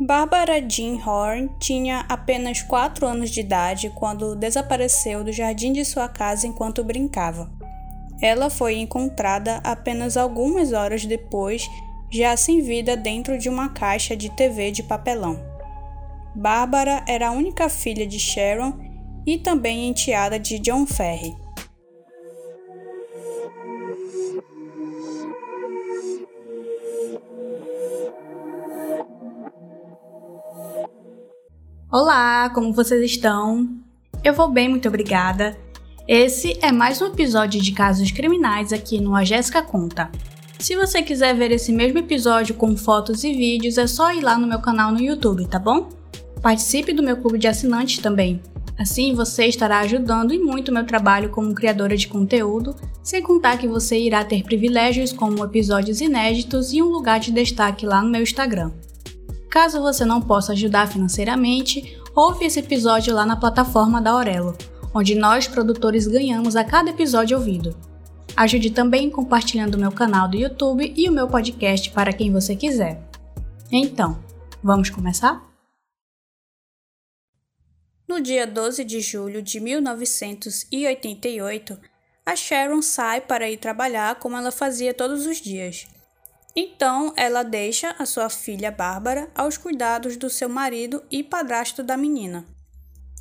Barbara Jean Horn tinha apenas 4 anos de idade quando desapareceu do jardim de sua casa enquanto brincava. Ela foi encontrada apenas algumas horas depois, já sem vida dentro de uma caixa de TV de papelão. Bárbara era a única filha de Sharon e também enteada de John Ferry. Olá, como vocês estão? Eu vou bem, muito obrigada. Esse é mais um episódio de casos criminais aqui no A Jéssica Conta. Se você quiser ver esse mesmo episódio com fotos e vídeos, é só ir lá no meu canal no YouTube, tá bom? Participe do meu clube de assinantes também. Assim você estará ajudando e muito meu trabalho como criadora de conteúdo, sem contar que você irá ter privilégios como episódios inéditos e um lugar de destaque lá no meu Instagram. Caso você não possa ajudar financeiramente, ouve esse episódio lá na plataforma da Aurelo, onde nós produtores ganhamos a cada episódio ouvido. Ajude também compartilhando meu canal do YouTube e o meu podcast para quem você quiser. Então, vamos começar? No dia 12 de julho de 1988, a Sharon sai para ir trabalhar como ela fazia todos os dias. Então, ela deixa a sua filha Bárbara aos cuidados do seu marido e padrasto da menina.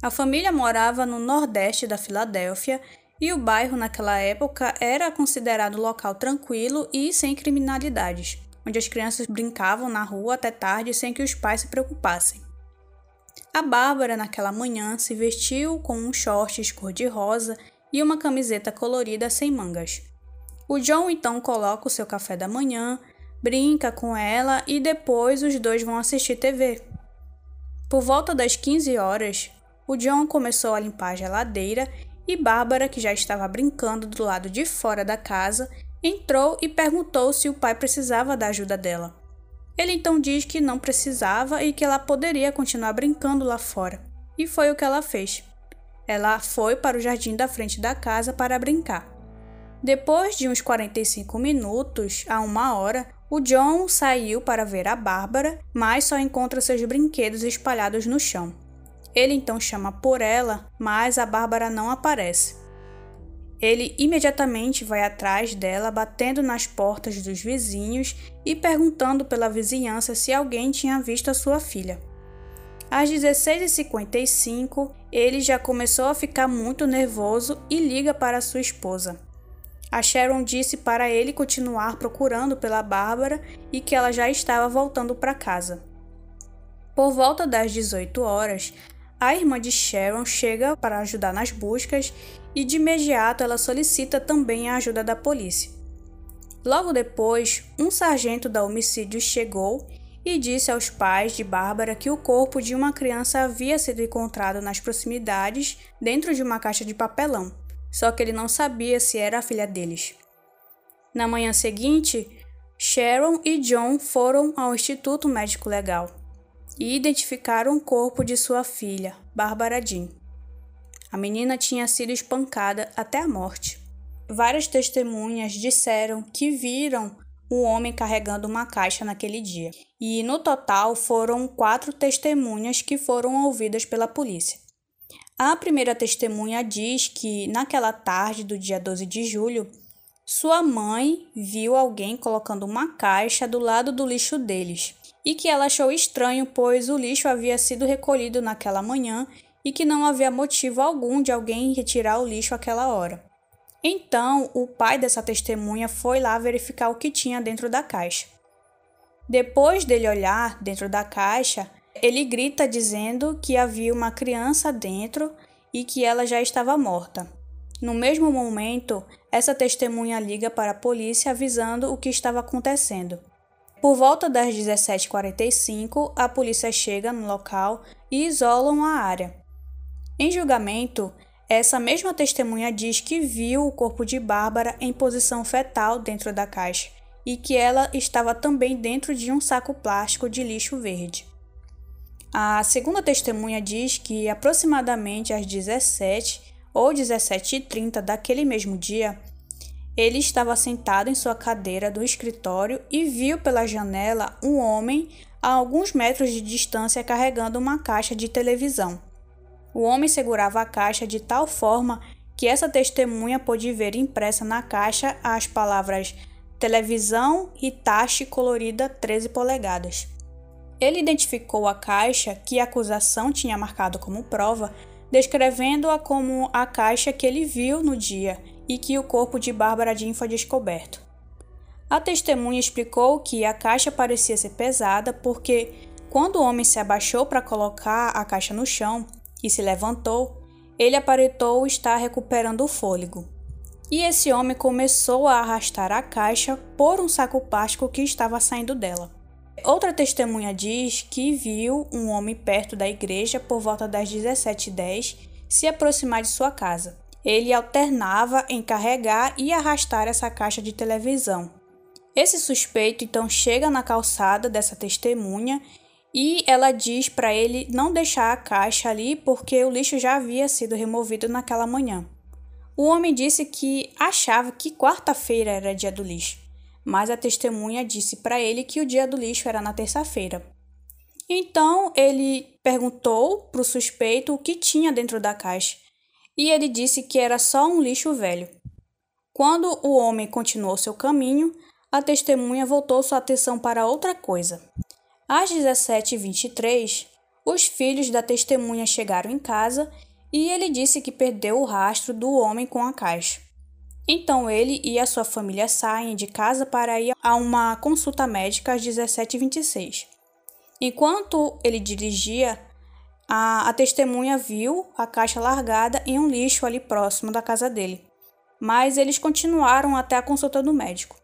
A família morava no nordeste da Filadélfia e o bairro naquela época era considerado local tranquilo e sem criminalidades, onde as crianças brincavam na rua até tarde sem que os pais se preocupassem. A Bárbara, naquela manhã, se vestiu com um shorts cor-de-rosa e uma camiseta colorida sem mangas. O John então coloca o seu café da manhã, brinca com ela e depois os dois vão assistir TV. Por volta das 15 horas, o John começou a limpar a geladeira e Bárbara, que já estava brincando do lado de fora da casa, entrou e perguntou se o pai precisava da ajuda dela. Ele então diz que não precisava e que ela poderia continuar brincando lá fora. E foi o que ela fez. Ela foi para o jardim da frente da casa para brincar. Depois de uns 45 minutos a uma hora, o John saiu para ver a Bárbara, mas só encontra seus brinquedos espalhados no chão. Ele então chama por ela, mas a Bárbara não aparece. Ele imediatamente vai atrás dela, batendo nas portas dos vizinhos e perguntando pela vizinhança se alguém tinha visto a sua filha. Às 16h55, ele já começou a ficar muito nervoso e liga para sua esposa. A Sharon disse para ele continuar procurando pela Bárbara e que ela já estava voltando para casa. Por volta das 18 horas, a irmã de Sharon chega para ajudar nas buscas e de imediato ela solicita também a ajuda da polícia. Logo depois, um sargento da homicídio chegou e disse aos pais de Bárbara que o corpo de uma criança havia sido encontrado nas proximidades dentro de uma caixa de papelão só que ele não sabia se era a filha deles. Na manhã seguinte, Sharon e John foram ao Instituto Médico Legal e identificaram o corpo de sua filha, Bárbara Jean. A menina tinha sido espancada até a morte. Várias testemunhas disseram que viram o homem carregando uma caixa naquele dia, e no total foram quatro testemunhas que foram ouvidas pela polícia. A primeira testemunha diz que, naquela tarde do dia 12 de julho, sua mãe viu alguém colocando uma caixa do lado do lixo deles e que ela achou estranho, pois o lixo havia sido recolhido naquela manhã e que não havia motivo algum de alguém retirar o lixo àquela hora. Então, o pai dessa testemunha foi lá verificar o que tinha dentro da caixa. Depois dele olhar dentro da caixa, ele grita dizendo que havia uma criança dentro e que ela já estava morta. No mesmo momento, essa testemunha liga para a polícia avisando o que estava acontecendo. Por volta das 17h45, a polícia chega no local e isolam a área. Em julgamento, essa mesma testemunha diz que viu o corpo de Bárbara em posição fetal dentro da caixa e que ela estava também dentro de um saco plástico de lixo verde. A segunda testemunha diz que aproximadamente às 17 ou 17h30 daquele mesmo dia, Ele estava sentado em sua cadeira do escritório e viu pela janela um homem a alguns metros de distância carregando uma caixa de televisão. O homem segurava a caixa de tal forma que essa testemunha pôde ver impressa na caixa as palavras televisão e taxa colorida 13 polegadas. Ele identificou a caixa que a acusação tinha marcado como prova, descrevendo-a como a caixa que ele viu no dia e que o corpo de Bárbara Jean foi descoberto. A testemunha explicou que a caixa parecia ser pesada porque, quando o homem se abaixou para colocar a caixa no chão e se levantou, ele aparentou estar recuperando o fôlego. E esse homem começou a arrastar a caixa por um saco plástico que estava saindo dela. Outra testemunha diz que viu um homem perto da igreja por volta das 17h10 se aproximar de sua casa. Ele alternava em carregar e arrastar essa caixa de televisão. Esse suspeito então chega na calçada dessa testemunha e ela diz para ele não deixar a caixa ali porque o lixo já havia sido removido naquela manhã. O homem disse que achava que quarta-feira era dia do lixo, mas a testemunha disse para ele que o dia do lixo era na terça-feira. Então ele perguntou para o suspeito o que tinha dentro da caixa e ele disse que era só um lixo velho. Quando o homem continuou seu caminho, a testemunha voltou sua atenção para outra coisa. Às 17h23, os filhos da testemunha chegaram em casa e ele disse que perdeu o rastro do homem com a caixa. Então ele e a sua família saem de casa para ir a uma consulta médica às 17h26. Enquanto ele dirigia, a, a, testemunha viu a caixa largada em um lixo ali próximo da casa dele, mas eles continuaram até a consulta do médico.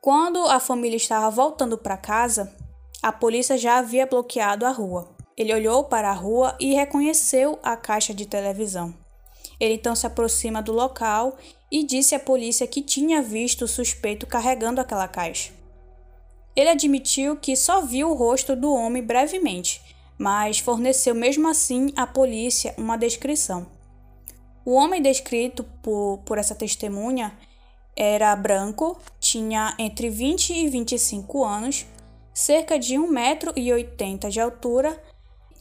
Quando a família estava voltando para casa, a polícia já havia bloqueado a rua. Ele olhou para a rua e reconheceu a caixa de televisão. Ele então se aproxima do local e disse à polícia que tinha visto o suspeito carregando aquela caixa. Ele admitiu que só viu o rosto do homem brevemente, mas forneceu mesmo assim à polícia uma descrição. O homem descrito por, por essa testemunha era branco, tinha entre 20 e 25 anos, cerca de 1,80m de altura.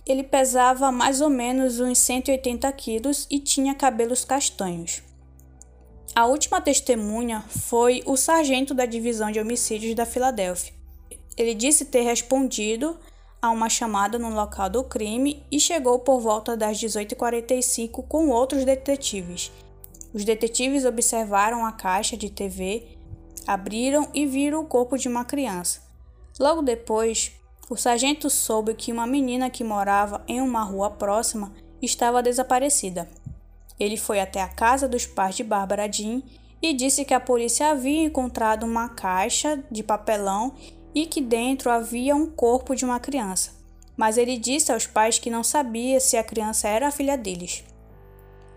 Ele pesava mais ou menos uns 180 quilos e tinha cabelos castanhos. A última testemunha foi o sargento da divisão de homicídios da Filadélfia. Ele disse ter respondido a uma chamada no local do crime e chegou por volta das 18h45 com outros detetives. Os detetives observaram a caixa de TV, abriram e viram o corpo de uma criança. Logo depois, o sargento soube que uma menina que morava em uma rua próxima estava desaparecida. Ele foi até a casa dos pais de Bárbara Jean e disse que a polícia havia encontrado uma caixa de papelão e que dentro havia um corpo de uma criança. Mas ele disse aos pais que não sabia se a criança era a filha deles.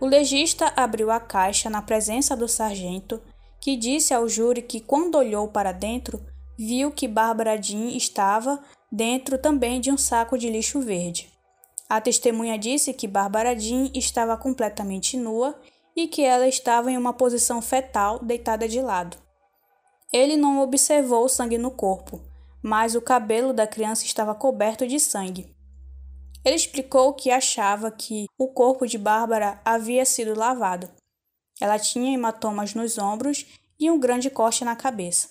O legista abriu a caixa na presença do sargento, que disse ao júri que, quando olhou para dentro, viu que Bárbara Jean estava dentro também de um saco de lixo verde. A testemunha disse que Bárbara Jean estava completamente nua e que ela estava em uma posição fetal, deitada de lado. Ele não observou sangue no corpo, mas o cabelo da criança estava coberto de sangue. Ele explicou que achava que o corpo de Bárbara havia sido lavado. Ela tinha hematomas nos ombros e um grande corte na cabeça.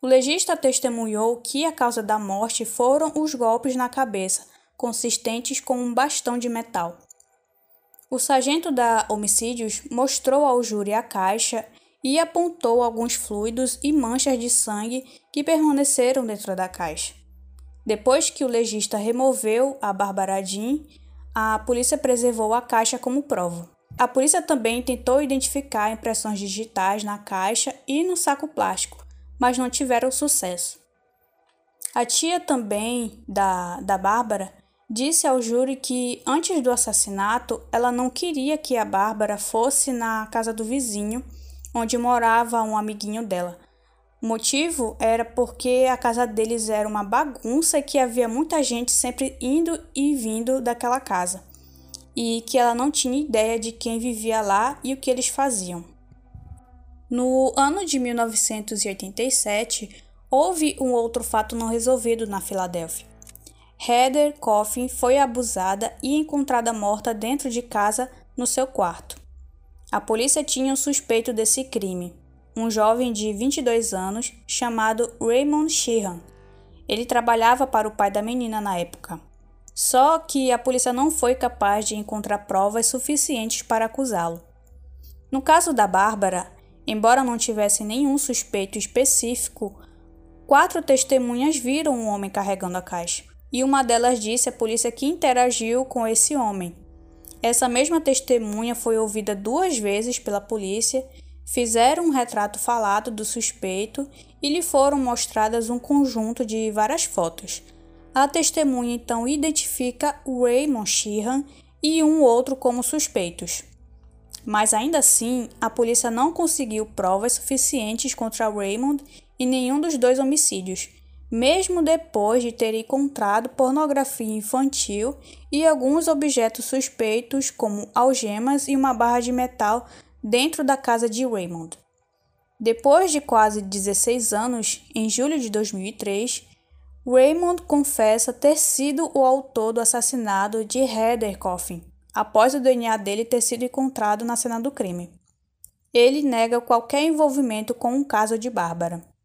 O legista testemunhou que a causa da morte foram os golpes na cabeça, consistentes com um bastão de metal. O sargento da homicídios mostrou ao júri a caixa e apontou alguns fluidos e manchas de sangue que permaneceram dentro da caixa. Depois que o legista removeu a Bárbara Jean, a polícia preservou a caixa como prova. A polícia também tentou identificar impressões digitais na caixa e no saco plástico, mas não tiveram sucesso. A tia também da, da Bárbara disse ao júri que antes do assassinato ela não queria que a Bárbara fosse na casa do vizinho, onde morava um amiguinho dela. O motivo era porque a casa deles era uma bagunça e que havia muita gente sempre indo e vindo daquela casa, e que ela não tinha ideia de quem vivia lá e o que eles faziam. No ano de 1987, houve um outro fato não resolvido na Filadélfia. Heather Coffin foi abusada e encontrada morta dentro de casa no seu quarto. A polícia tinha um suspeito desse crime, um jovem de 22 anos chamado Raymond Sheehan. Ele trabalhava para o pai da menina na época. Só que a polícia não foi capaz de encontrar provas suficientes para acusá-lo. No caso da Bárbara, embora não tivesse nenhum suspeito específico, quatro testemunhas viram um homem carregando a caixa, e uma delas disse à polícia que interagiu com esse homem. Essa mesma testemunha foi ouvida duas vezes pela polícia, fizeram um retrato falado do suspeito e lhe foram mostradas um conjunto de várias fotos a testemunha então identifica Raymond Sheehan e um outro como suspeitos. Mas ainda assim, a polícia não conseguiu provas suficientes contra Raymond em nenhum dos dois homicídios, mesmo depois de ter encontrado pornografia infantil e alguns objetos suspeitos, como algemas e uma barra de metal, dentro da casa de Raymond. Depois de quase 16 anos, em julho de 2003, Raymond confessa ter sido o autor do assassinato de Heather Coffin, após o DNA dele ter sido encontrado na cena do crime. Ele nega qualquer envolvimento com o caso de Bárbara.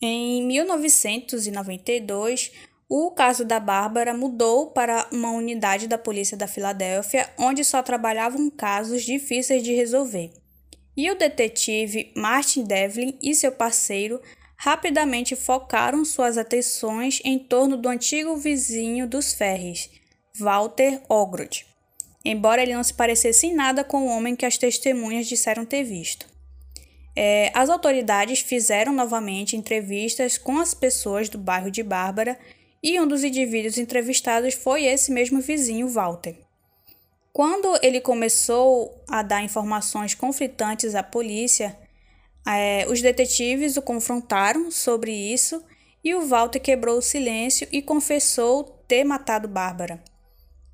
Em 1992, o caso da Bárbara mudou para uma unidade da polícia da Filadélfia, onde só trabalhavam casos difíceis de resolver. E o detetive Martin Devlin e seu parceiro rapidamente focaram suas atenções em torno do antigo vizinho dos Ferres, Walter Ogrod, embora ele não se parecesse em nada com o homem que as testemunhas disseram ter visto. É, as autoridades fizeram novamente entrevistas com as pessoas do bairro de Bárbara e um dos indivíduos entrevistados foi esse mesmo vizinho, Walter. Quando ele começou a dar informações conflitantes à polícia, é, os detetives o confrontaram sobre isso e o Walter quebrou o silêncio e confessou ter matado Bárbara.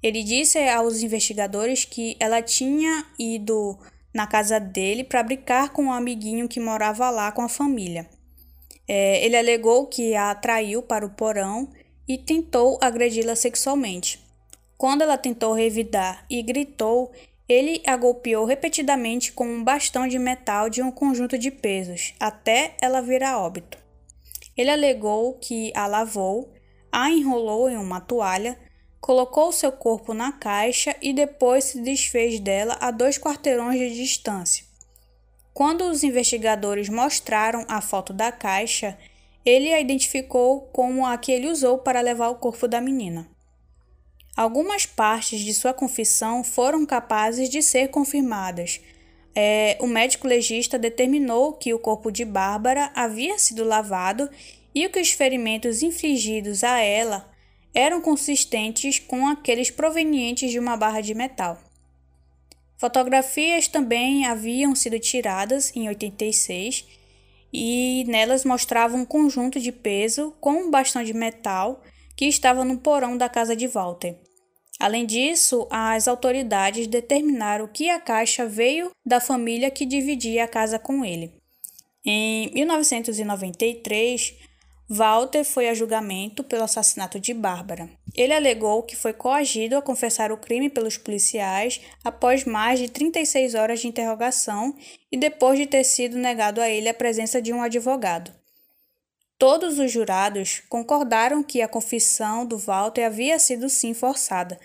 Ele disse aos investigadores que ela tinha ido na casa dele para brincar com um amiguinho que morava lá com a família. É, ele alegou que a atraiu para o porão e tentou agredi-la sexualmente. Quando ela tentou revidar e gritou, ele a golpeou repetidamente com um bastão de metal de um conjunto de pesos, até ela vir a óbito. Ele alegou que a lavou, a enrolou em uma toalha, colocou seu corpo na caixa e depois se desfez dela a dois quarteirões de distância. Quando os investigadores mostraram a foto da caixa, ele a identificou como a que ele usou para levar o corpo da menina. Algumas partes de sua confissão foram capazes de ser confirmadas. É, o médico legista determinou que o corpo de Bárbara havia sido lavado e que os ferimentos infligidos a ela eram consistentes com aqueles provenientes de uma barra de metal. Fotografias também haviam sido tiradas em 86 e nelas mostravam um conjunto de peso com um bastão de metal que estava no porão da casa de Walter. Além disso, as autoridades determinaram que a caixa veio da família que dividia a casa com ele. Em 1993, Walter foi a julgamento pelo assassinato de Bárbara. Ele alegou que foi coagido a confessar o crime pelos policiais após mais de 36 horas de interrogação e depois de ter sido negado a ele a presença de um advogado. Todos os jurados concordaram que a confissão do Walter havia sido sim forçada.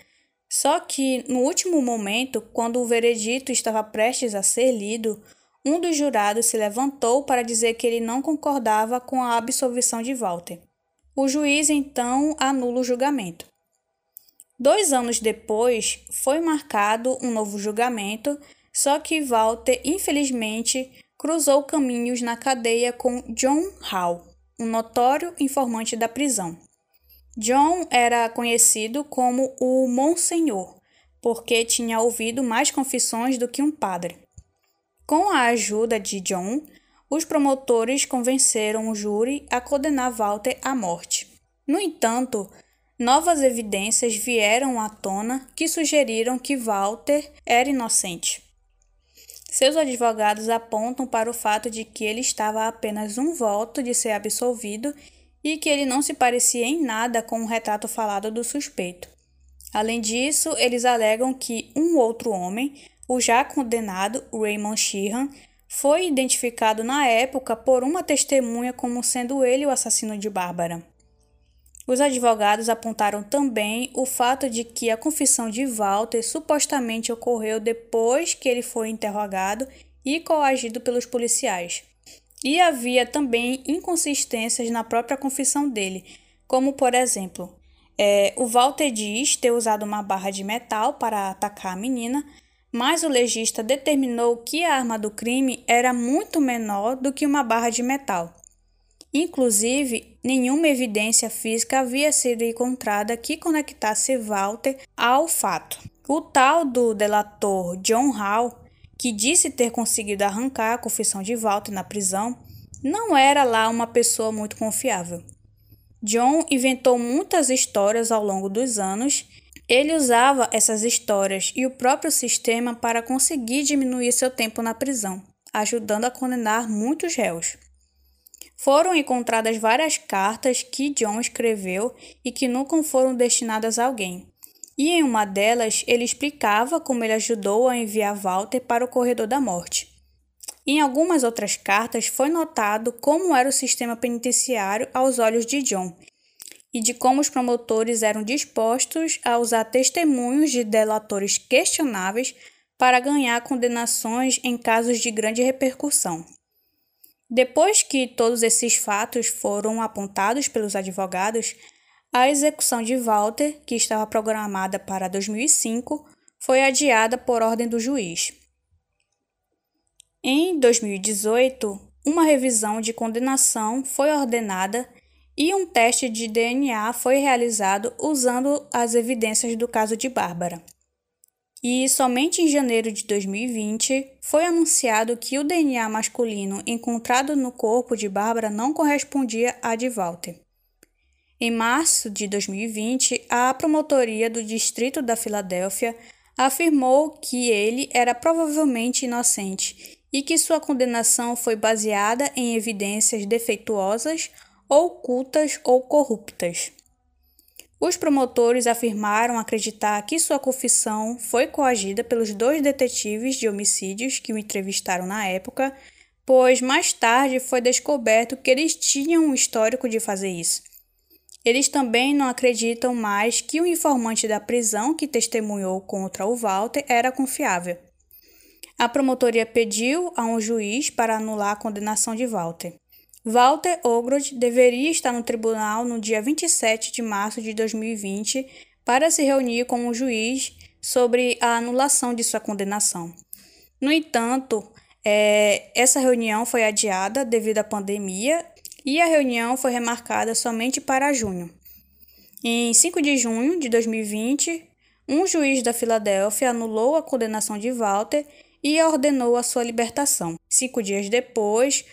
Só que, no último momento, quando o veredito estava prestes a ser lido, um dos jurados se levantou para dizer que ele não concordava com a absolvição de Walter. O juiz então anula o julgamento. Dois anos depois, foi marcado um novo julgamento, só que Walter, infelizmente, cruzou caminhos na cadeia com John Hall um notório informante da prisão. John era conhecido como o Monsenhor, porque tinha ouvido mais confissões do que um padre. Com a ajuda de John, os promotores convenceram o júri a condenar Walter à morte. No entanto, novas evidências vieram à tona que sugeriram que Walter era inocente. Seus advogados apontam para o fato de que ele estava a apenas um voto de ser absolvido e que ele não se parecia em nada com o retrato falado do suspeito. Além disso, eles alegam que um outro homem, o já condenado Raymond Sheehan, foi identificado na época por uma testemunha como sendo ele o assassino de Bárbara. Os advogados apontaram também o fato de que a confissão de Walter supostamente ocorreu depois que ele foi interrogado e coagido pelos policiais. E havia também inconsistências na própria confissão dele, como por exemplo, é, o Walter diz ter usado uma barra de metal para atacar a menina, mas o legista determinou que a arma do crime era muito menor do que uma barra de metal. Inclusive, nenhuma evidência física havia sido encontrada que conectasse Walter ao fato. O tal do delator John Hall, que disse ter conseguido arrancar a confissão de Walter na prisão, não era lá uma pessoa muito confiável. John inventou muitas histórias ao longo dos anos. Ele usava essas histórias e o próprio sistema para conseguir diminuir seu tempo na prisão, ajudando a condenar muitos réus. Foram encontradas várias cartas que John escreveu e que nunca foram destinadas a alguém. E em uma delas ele explicava como ele ajudou a enviar Walter para o corredor da morte. Em algumas outras cartas foi notado como era o sistema penitenciário aos olhos de John e de como os promotores eram dispostos a usar testemunhos de delatores questionáveis para ganhar condenações em casos de grande repercussão. Depois que todos esses fatos foram apontados pelos advogados, a execução de Walter, que estava programada para 2005, foi adiada por ordem do juiz. Em 2018, uma revisão de condenação foi ordenada e um teste de DNA foi realizado usando as evidências do caso de Bárbara. E somente em janeiro de 2020 foi anunciado que o DNA masculino encontrado no corpo de Bárbara não correspondia a de Walter. Em março de 2020, a promotoria do Distrito da Filadélfia afirmou que ele era provavelmente inocente e que sua condenação foi baseada em evidências defeituosas, ocultas ou corruptas. Os promotores afirmaram acreditar que sua confissão foi coagida pelos dois detetives de homicídios que o entrevistaram na época, pois mais tarde foi descoberto que eles tinham um histórico de fazer isso. Eles também não acreditam mais que o informante da prisão que testemunhou contra o Walter era confiável. A promotoria pediu a um juiz para anular a condenação de Walter. Walter Ogrod deveria estar no tribunal no dia 27 de março de 2020 para se reunir com o juiz sobre a anulação de sua condenação. No entanto, é, essa reunião foi adiada devido à pandemia e a reunião foi remarcada somente para junho. Em 5 de junho de 2020, um juiz da Filadélfia anulou a condenação de Walter e ordenou a sua libertação. Cinco dias depois,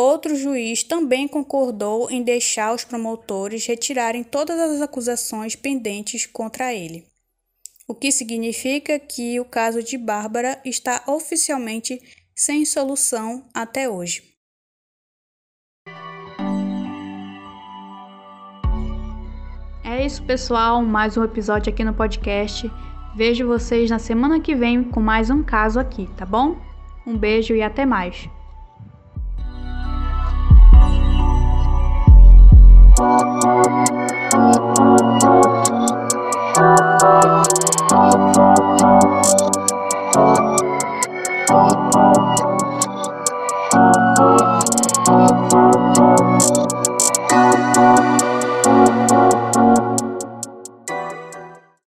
outro juiz também concordou em deixar os promotores retirarem todas as acusações pendentes contra ele. O que significa que o caso de Bárbara está oficialmente sem solução até hoje. É isso, pessoal. Mais um episódio aqui no podcast. Vejo vocês na semana que vem com mais um caso aqui, tá bom? Um beijo e até mais. Thank you.